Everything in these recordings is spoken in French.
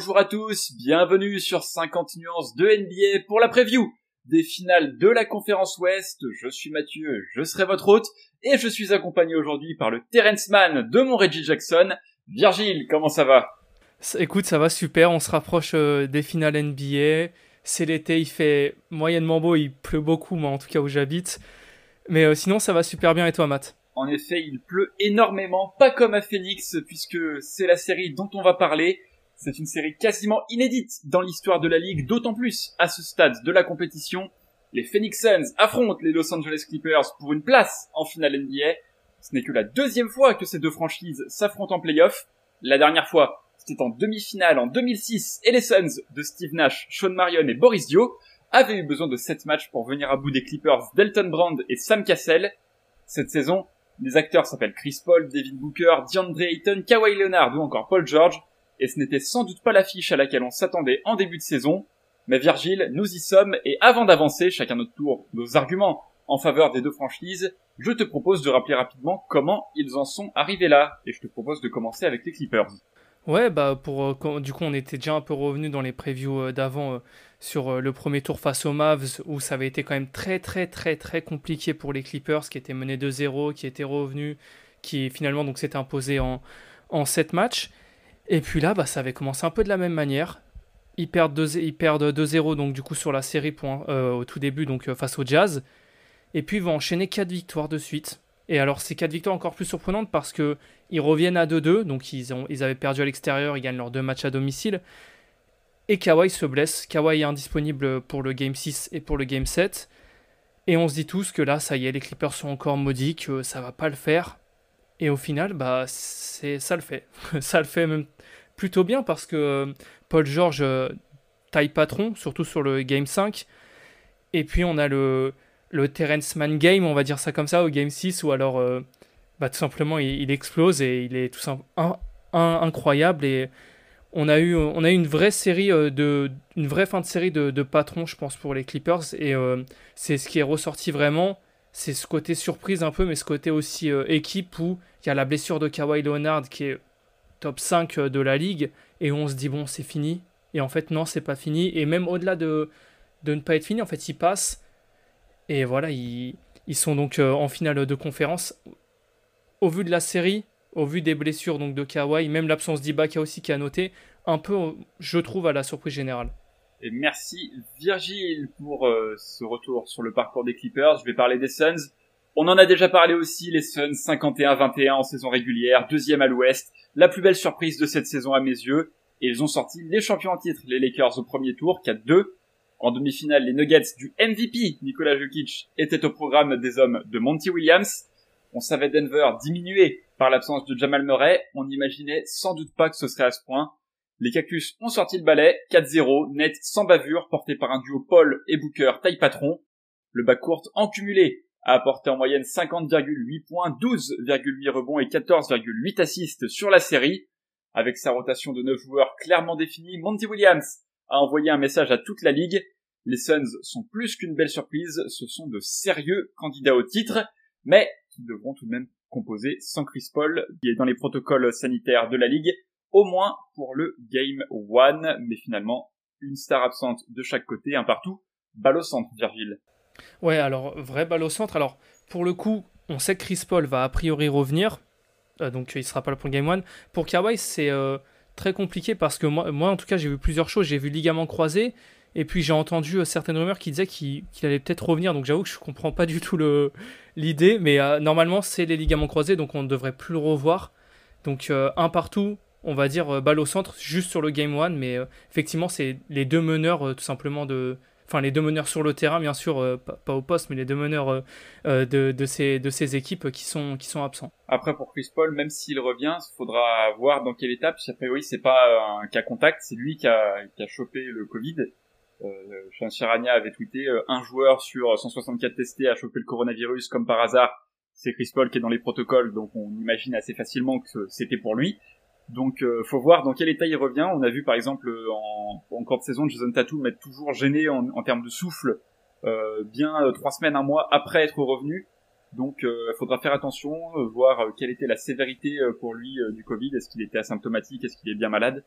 Bonjour à tous, bienvenue sur 50 nuances de NBA pour la preview des finales de la conférence Ouest. Je suis Mathieu, je serai votre hôte et je suis accompagné aujourd'hui par le Terence Man de mon Reggie Jackson. Virgile, comment ça va? Écoute, ça va super, on se rapproche euh, des finales NBA. C'est l'été, il fait moyennement beau, il pleut beaucoup, moi en tout cas où j'habite. Mais euh, sinon, ça va super bien et toi, Matt? En effet, il pleut énormément, pas comme à Phoenix, puisque c'est la série dont on va parler. C'est une série quasiment inédite dans l'histoire de la ligue, d'autant plus à ce stade de la compétition. Les Phoenix Suns affrontent les Los Angeles Clippers pour une place en finale NBA. Ce n'est que la deuxième fois que ces deux franchises s'affrontent en playoff. La dernière fois, c'était en demi-finale en 2006 et les Suns de Steve Nash, Sean Marion et Boris Dio avaient eu besoin de 7 matchs pour venir à bout des Clippers Delton Brand et Sam Cassell. Cette saison, les acteurs s'appellent Chris Paul, David Booker, DeAndre Ayton, Kawhi Leonard ou encore Paul George, et ce n'était sans doute pas l'affiche à laquelle on s'attendait en début de saison. Mais Virgile, nous y sommes, et avant d'avancer chacun notre tour nos arguments en faveur des deux franchises, je te propose de rappeler rapidement comment ils en sont arrivés là, et je te propose de commencer avec les Clippers. Ouais, bah pour euh, du coup on était déjà un peu revenu dans les previews euh, d'avant euh, sur le premier tour face aux Mavs où ça avait été quand même très très très très compliqué pour les Clippers qui étaient menés 2-0, qui étaient revenus, qui finalement donc s'étaient imposés en en 7 matchs. Et puis là, bah, ça avait commencé un peu de la même manière. Ils perdent 2-0 donc du coup sur la série au tout début donc face au Jazz. Et puis ils vont enchaîner 4 victoires de suite. Et alors, ces quatre victoires encore plus surprenantes parce que ils reviennent à 2-2, donc ils, ont, ils avaient perdu à l'extérieur, ils gagnent leurs deux matchs à domicile. Et Kawhi se blesse. Kawhi est indisponible pour le Game 6 et pour le Game 7. Et on se dit tous que là, ça y est, les Clippers sont encore maudits, que ça va pas le faire. Et au final, bah, c'est ça le fait. ça le fait même plutôt bien parce que Paul George euh, taille patron, surtout sur le Game 5. Et puis on a le, le Terence Mann game, on va dire ça comme ça, au game 6, ou alors euh, bah, tout simplement il, explose et il est tout simplement incroyable. Et on a eu, on a eu une vraie série euh, de, une vraie fin de série de, de patrons, je pense, pour les Clippers. Et euh, c'est ce qui est ressorti vraiment. C'est ce côté surprise un peu, mais ce côté aussi équipe où il y a la blessure de Kawhi Leonard qui est top 5 de la ligue. Et on se dit, bon, c'est fini. Et en fait, non, c'est pas fini. Et même au-delà de, de ne pas être fini, en fait, il passe et voilà, ils, sont donc euh, en finale de conférence. Au vu de la série, au vu des blessures donc de Kawhi, même l'absence d'Ibaka aussi qui a noté, un peu, je trouve, à la surprise générale. Et merci Virgile pour euh, ce retour sur le parcours des Clippers. Je vais parler des Suns. On en a déjà parlé aussi, les Suns 51-21 en saison régulière, deuxième à l'ouest, la plus belle surprise de cette saison à mes yeux. Et ils ont sorti les champions en titre, les Lakers au premier tour, 4-2. En demi-finale, les Nuggets du MVP, Nikola Jokic, étaient au programme des hommes de Monty Williams. On savait Denver diminué par l'absence de Jamal Murray. On n'imaginait sans doute pas que ce serait à ce point. Les Cactus ont sorti le balai, 4-0, net, sans bavure, porté par un duo Paul et Booker taille patron. Le backcourt en cumulé a apporté en moyenne 50,8 points, 12,8 rebonds et 14,8 assists sur la série. Avec sa rotation de 9 joueurs clairement définie, Monty Williams a envoyé un message à toute la ligue. Les Suns sont plus qu'une belle surprise, ce sont de sérieux candidats au titre, mais qui devront tout de même composer sans Chris Paul, qui est dans les protocoles sanitaires de la ligue, au moins pour le Game 1, mais finalement, une star absente de chaque côté, un partout, balle au centre, Virgile. Ouais, alors, vrai balle au centre. Alors, pour le coup, on sait que Chris Paul va a priori revenir, euh, donc il sera pas là pour le Game 1. Pour Kawhi, c'est... Euh, très compliqué parce que moi, en tout cas, j'ai vu plusieurs choses. J'ai vu ligament croisé et puis j'ai entendu euh, certaines rumeurs qui disaient qu'il allait peut-être revenir. Donc j'avoue que je comprends pas du tout l'idée, mais normalement c'est les ligaments croisés, donc on ne devrait plus le revoir. Donc un partout, on va dire balle au centre, juste sur le game one, mais effectivement c'est les deux meneurs tout simplement de, enfin les deux meneurs sur le terrain, bien sûr, euh, pas, au poste, mais les deux meneurs euh, euh, de, de, ces, de ces équipes qui sont, qui sont absents. Après, pour Chris Paul, même s'il revient, il faudra voir dans quelle étape. Après, oui, c'est pas un cas contact, c'est lui qui a, qui a chopé le Covid. Euh, Charania avait tweeté un joueur sur 164 testés a chopé le coronavirus comme par hasard. C'est Chris Paul qui est dans les protocoles, donc on imagine assez facilement que c'était pour lui. Donc, euh, faut voir dans quel état il revient. On a vu par exemple en, en cours de saison Jason Tatum être toujours gêné en, termes de souffle, euh, bien euh, trois semaines, un mois après être revenu. Donc, il euh, faudra faire attention, voir quelle était la sévérité pour lui du Covid. Est-ce qu'il était asymptomatique? Est-ce qu'il est bien malade?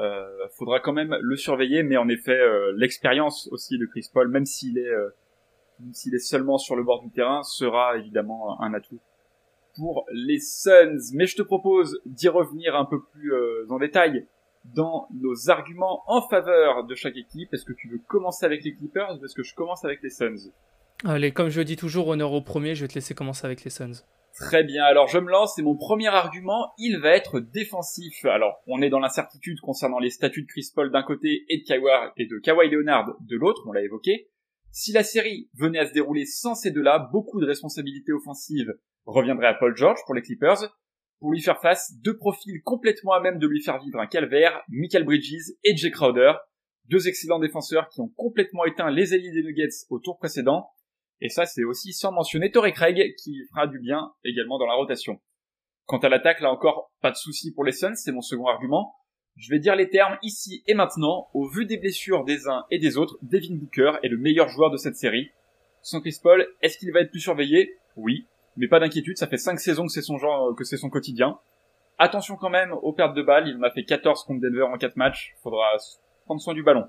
Euh, faudra quand même le surveiller, mais en effet, euh, l'expérience aussi de Chris Paul, même s'il est, euh, s'il est seulement sur le bord du terrain, sera évidemment un atout pour les Suns. Mais je te propose d'y revenir un peu plus en détail dans nos arguments en faveur de chaque équipe. Est-ce que tu veux commencer avec les Clippers ou est-ce que je commence avec les Suns? Allez, comme je dis toujours, honneur au premier, je vais te laisser commencer avec les Suns. Très bien, alors je me lance et mon premier argument, il va être défensif. Alors, on est dans l'incertitude concernant les statuts de Chris Paul d'un côté et de Kawhi, et de Kawhi Leonard de l'autre, on l'a évoqué. Si la série venait à se dérouler sans ces deux-là, beaucoup de responsabilités offensives reviendraient à Paul George pour les Clippers. Pour lui faire face, deux profils complètement à même de lui faire vivre un calvaire, Michael Bridges et Jay Crowder, deux excellents défenseurs qui ont complètement éteint les alliés des Nuggets au tour précédent, et ça, c'est aussi sans mentionner Torrey Craig, qui fera du bien également dans la rotation. Quant à l'attaque, là encore, pas de souci pour les Suns, c'est mon second argument. Je vais dire les termes ici et maintenant. Au vu des blessures des uns et des autres, Devin Booker est le meilleur joueur de cette série. Sans Chris Paul, est-ce qu'il va être plus surveillé? Oui, mais pas d'inquiétude, ça fait 5 saisons que c'est son genre, que c'est son quotidien. Attention quand même aux pertes de balles, il en a fait 14 contre Denver en 4 matchs, faudra prendre soin du ballon.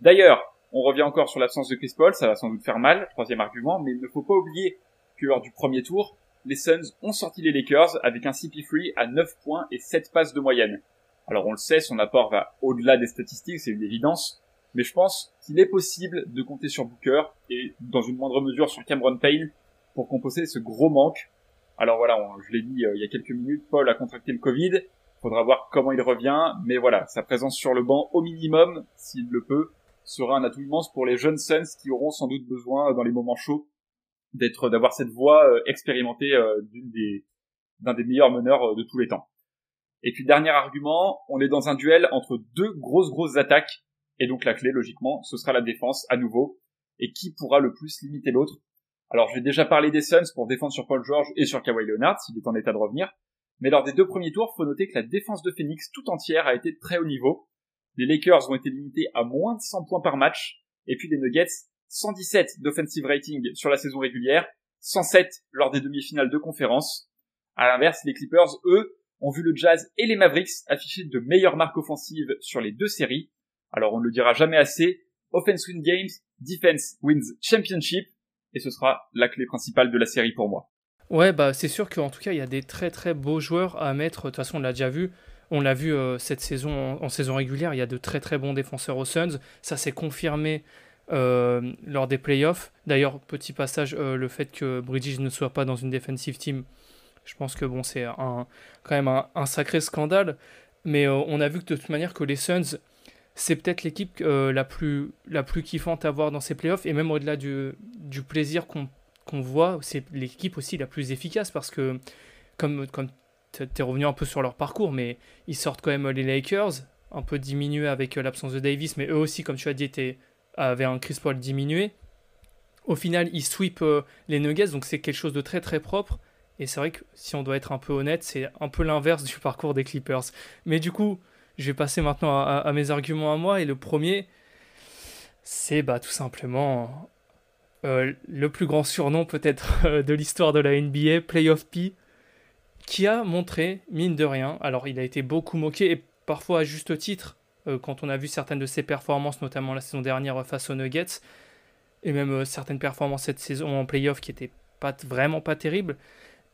D'ailleurs, on revient encore sur l'absence de Chris Paul, ça va sans doute faire mal, troisième argument, mais il ne faut pas oublier que lors du premier tour, les Suns ont sorti les Lakers avec un CP3 à 9 points et 7 passes de moyenne. Alors on le sait, son apport va au-delà des statistiques, c'est une évidence, mais je pense qu'il est possible de compter sur Booker et dans une moindre mesure sur Cameron Payne pour composer ce gros manque. Alors voilà, je l'ai dit euh, il y a quelques minutes, Paul a contracté le Covid, faudra voir comment il revient, mais voilà, sa présence sur le banc au minimum, s'il le peut, sera un atout immense pour les jeunes Suns qui auront sans doute besoin euh, dans les moments chauds d'être d'avoir cette voix euh, expérimentée d'un des meilleurs meneurs de tous les temps. Et puis dernier argument, on est dans un duel entre deux grosses grosses attaques et donc la clé logiquement, ce sera la défense à nouveau et qui pourra le plus limiter l'autre? Alors je vais déjà parler des Suns pour défendre sur Paul George et sur Kawhi Leonard s'il est en état de revenir, mais lors des deux premiers tours, faut noter que la défense de Phoenix tout entière a été très haut niveau les Lakers ont été limités à moins de 100 points par match. Et puis les Nuggets, 117 d'offensive rating sur la saison régulière, 107 lors des demi-finales de conférence. À l'inverse, les Clippers, eux, ont vu le Jazz et les Mavericks afficher de meilleures marques offensives sur les deux séries. Alors on ne le dira jamais assez, offense win games, defense wins championship, et ce sera la clé principale de la série pour moi. Ouais, bah c'est sûr qu'en tout cas il y a des très très beaux joueurs à mettre. De toute façon on l'a déjà vu. On l'a vu euh, cette saison en, saison régulière, il y a de très très bons défenseurs aux Suns. Ça s'est confirmé euh, lors des playoffs. D'ailleurs, petit passage, euh, le fait que Bridges ne soit pas dans une defensive team, je pense que bon, c'est un, quand même un, sacré scandale. Mais on a vu que de toute manière que les Suns, c'est peut-être l'équipe la, plus, la plus kiffante à voir dans ces playoffs. Et même au-delà du, plaisir qu'on voit, c'est l'équipe aussi la plus efficace parce que, comme, comme t'es revenu un peu sur leur parcours, mais ils sortent quand même les Lakers, un peu diminués avec euh, l'absence de Davis, mais eux aussi, comme tu as dit, avaient un Chris Paul diminué. Au final, ils sweep euh, les Nuggets, donc c'est quelque chose de très très propre. Et c'est vrai que si on doit être un peu honnête, c'est un peu l'inverse du parcours des Clippers. Mais du coup, je vais passer maintenant à, mes arguments à moi. Et le premier, c'est bah, tout simplement euh, le plus grand surnom peut-être de l'histoire de la NBA, Playoff P qui a montré, mine de rien, alors il a été beaucoup moqué et parfois à juste titre, euh, quand on a vu certaines de ses performances, notamment la saison dernière face aux Nuggets, et même euh, certaines performances cette saison en playoff qui étaient pas, vraiment pas terribles,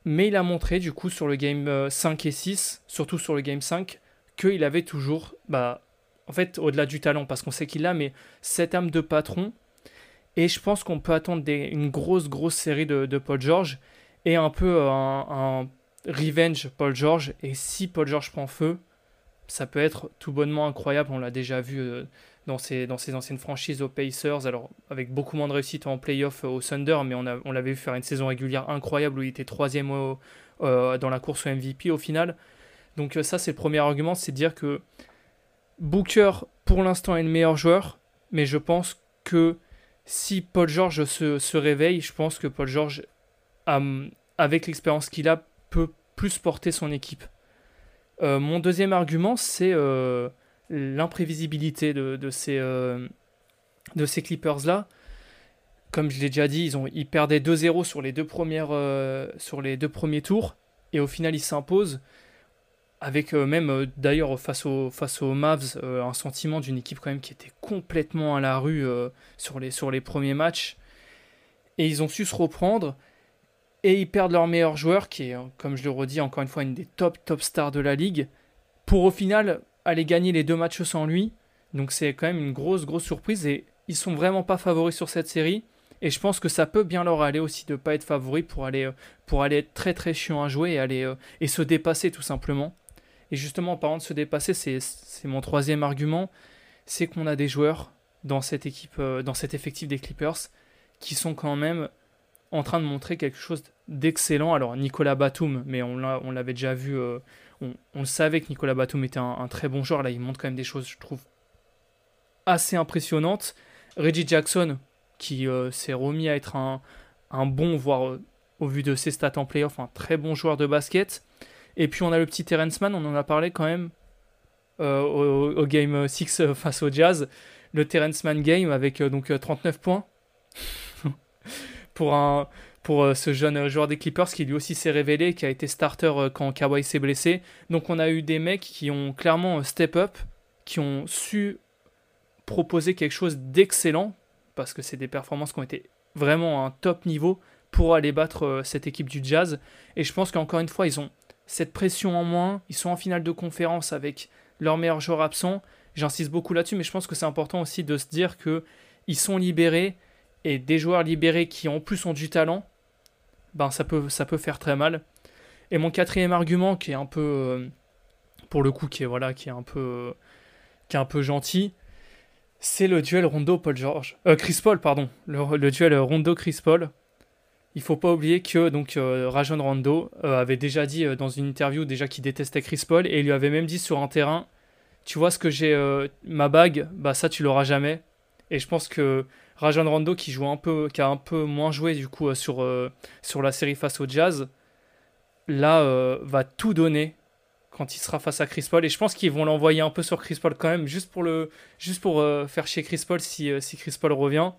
mais il a montré du coup sur le game 5 euh, et 6, surtout sur le game 5, qu'il avait toujours, bah, en fait, au-delà du talent, parce qu'on sait qu'il a, mais cette âme de patron, et je pense qu'on peut attendre une grosse, grosse série de, Paul George, et un peu un Revenge Paul George. Et si Paul George prend feu, ça peut être tout bonnement incroyable. On l'a déjà vu euh, dans, ses, anciennes franchises aux Pacers, alors avec beaucoup moins de réussite en playoff euh, au Thunder, mais on, on l'avait vu faire une saison régulière incroyable où il était troisième euh, dans la course au MVP au final. Donc ça c'est le premier argument, c'est dire que Booker pour l'instant est le meilleur joueur, mais je pense que si Paul George se, réveille, je pense que Paul George, avec l'expérience qu'il a, peut plus porter son équipe. Euh, mon deuxième argument, c'est euh, l'imprévisibilité de, ces, euh, Clippers-là. Comme je l'ai déjà dit, ils, ont, ils perdaient 2-0 sur, les deux premières, sur les deux premiers tours, et au final ils s'imposent. Avec même d'ailleurs face, aux, face aux Mavs un sentiment d'une équipe quand même qui était complètement à la rue sur, les, sur les premiers matchs. Et ils ont su se reprendre et ils perdent leur meilleur joueur, qui est, comme je le redis encore une fois, une des top top stars de la ligue, pour au final aller gagner les deux matchs sans lui. Donc c'est quand même une grosse grosse surprise et ils sont vraiment pas favoris sur cette série. Et je pense que ça peut bien leur aller aussi de pas être favoris pour aller, euh, pour aller être très très chiant à jouer et, aller, euh, et se dépasser tout simplement. Et justement, en parlant de se dépasser, c'est mon troisième argument, c'est qu'on a des joueurs dans cette équipe, euh, dans cet effectif des Clippers, qui sont quand même en train de montrer quelque chose d'excellent. Alors Nicolas Batum, mais on l'avait déjà vu, euh, on, le savait que Nicolas Batum était un, très bon joueur. Là, il montre quand même des choses, je trouve, assez impressionnantes. Reggie Jackson, qui euh, s'est remis à être un, bon, voire au vu de ses stats en playoff, un très bon joueur de basket. Et puis on a le petit Terrence Mann, on en a parlé quand même au, au, Game 6 face au Jazz. Le Terrence Mann Game avec donc 39 points pour, un, pour euh, ce jeune joueur des Clippers qui lui aussi s'est révélé, qui a été starter euh, quand Kawhi s'est blessé. Donc on a eu des mecs qui ont clairement euh, step up, qui ont su proposer quelque chose d'excellent, parce que c'est des performances qui ont été vraiment à un top niveau pour aller battre cette équipe du Jazz. Et je pense qu'encore une fois, ils ont cette pression en moins, ils sont en finale de conférence avec leur meilleur joueur absent. J'insiste beaucoup là-dessus, mais je pense que c'est important aussi de se dire que ils sont libérés et des joueurs libérés qui en plus ont du talent, ben ça peut, faire très mal. Et mon quatrième argument, qui est un peu, euh, pour le coup, qui est voilà, qui est un peu, qui est un peu gentil, c'est le duel Rondo Paul George, euh, Chris Paul pardon, le, duel Rondo Chris Paul. Il faut pas oublier que donc euh, Rajon Rondo avait déjà dit dans une interview déjà qu'il détestait Chris Paul et il lui avait même dit sur un terrain, tu vois ce que j'ai ma bague, bah ça tu l'auras jamais. Et je pense que Rajon Rondo qui joue un peu, qui a un peu moins joué du coup euh, sur, euh, sur la série face au Jazz, là euh, va tout donner quand il sera face à Chris Paul et je pense qu'ils vont l'envoyer un peu sur Chris Paul quand même juste pour le juste pour faire chier Chris Paul si, si Chris Paul revient.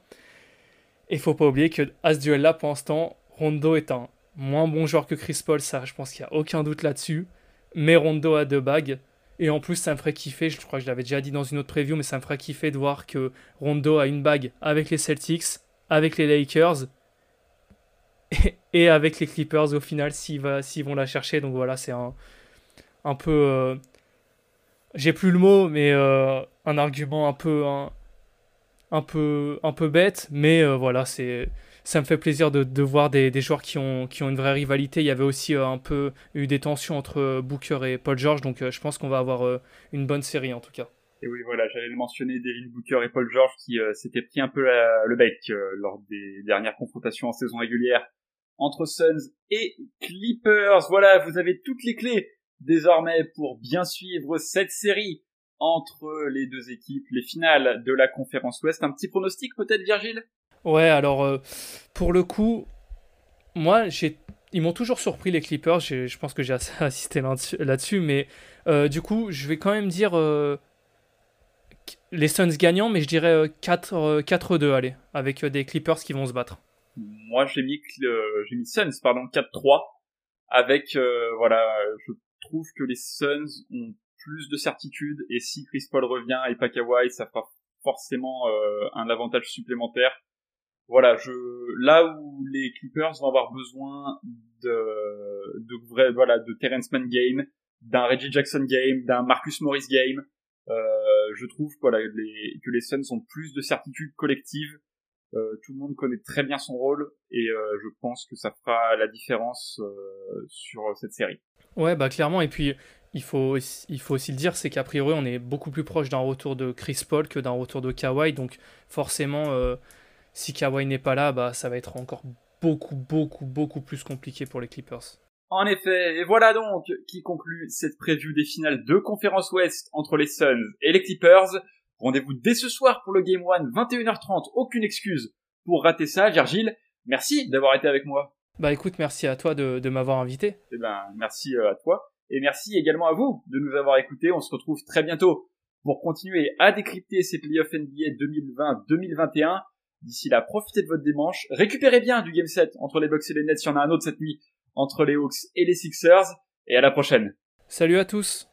Et faut pas oublier que à ce duel là pour l'instant Rondo est un moins bon joueur que Chris Paul, ça je pense qu'il n'y a aucun doute là-dessus. Mais Rondo a deux bagues. Et en plus, ça me ferait kiffer, je crois que je l'avais déjà dit dans une autre preview, mais ça me ferait kiffer de voir que Rondo a une bague avec les Celtics, avec les Lakers et, avec les Clippers au final s'ils, vont la chercher. Donc voilà, c'est un, peu. Euh, j'ai plus le mot, mais euh, un argument un peu. Peu, un peu bête, mais euh, voilà, c'est ça me fait plaisir de, voir des, joueurs qui ont, qui ont une vraie rivalité. Il y avait aussi euh, un peu eu des tensions entre euh, Booker et Paul George, donc euh, je pense qu'on va avoir une bonne série en tout cas. Et oui, voilà, j'allais le mentionner, Devin Booker et Paul George qui s'étaient pris un peu le bec lors des dernières confrontations en saison régulière entre Suns et Clippers. Voilà, vous avez toutes les clés désormais pour bien suivre cette série entre les deux équipes, les finales de la conférence Ouest. Un petit pronostic peut-être, Virgile? Ouais, alors euh, pour le coup, moi, ils m'ont toujours surpris les Clippers. Je pense que j'ai assisté là-dessus, mais euh, du coup, je vais quand même dire euh, les Suns gagnants, mais je dirais 4-2, allez, avec des Clippers qui vont se battre. Moi, j'ai mis, j'ai mis Suns, pardon, 4-3, avec, voilà, je trouve que les Suns ont plus de certitude, et si Chris Paul revient et pas Kawhi, ça fera forcément un avantage supplémentaire voilà, je là où les Clippers vont avoir besoin de de voilà de Terrence Mann game, d'un Reggie Jackson game, d'un Marcus Morris game, euh, je trouve les, que les Suns ont plus de certitude collective. Euh, tout le monde connaît très bien son rôle et euh, je pense que ça fera la différence euh, sur cette série. Ouais, bah clairement. Et puis il faut, il faut aussi le dire, c'est qu'a priori on est beaucoup plus proche d'un retour de Chris Paul que d'un retour de Kawhi, donc forcément si Kawhi n'est pas là, bah, ça va être encore beaucoup, beaucoup, beaucoup plus compliqué pour les Clippers. En effet, et voilà donc qui conclut cette preview des finales de conférence Ouest entre les Suns et les Clippers. Rendez-vous dès ce soir pour le Game 1, 21h30, aucune excuse pour rater ça. Virgile, merci d'avoir été avec moi. Bah écoute, merci à toi de, de m'avoir invité. Eh ben, merci euh, à toi. Et merci également à vous de nous avoir écoutés. On se retrouve très bientôt pour continuer à décrypter ces playoffs NBA 2020-2021. D'ici là, profitez de votre dimanche. Récupérez bien du game set entre les Bucks et les Nets. Il y en a un autre cette nuit entre les Hawks et les Sixers. Et à la prochaine. Salut à tous.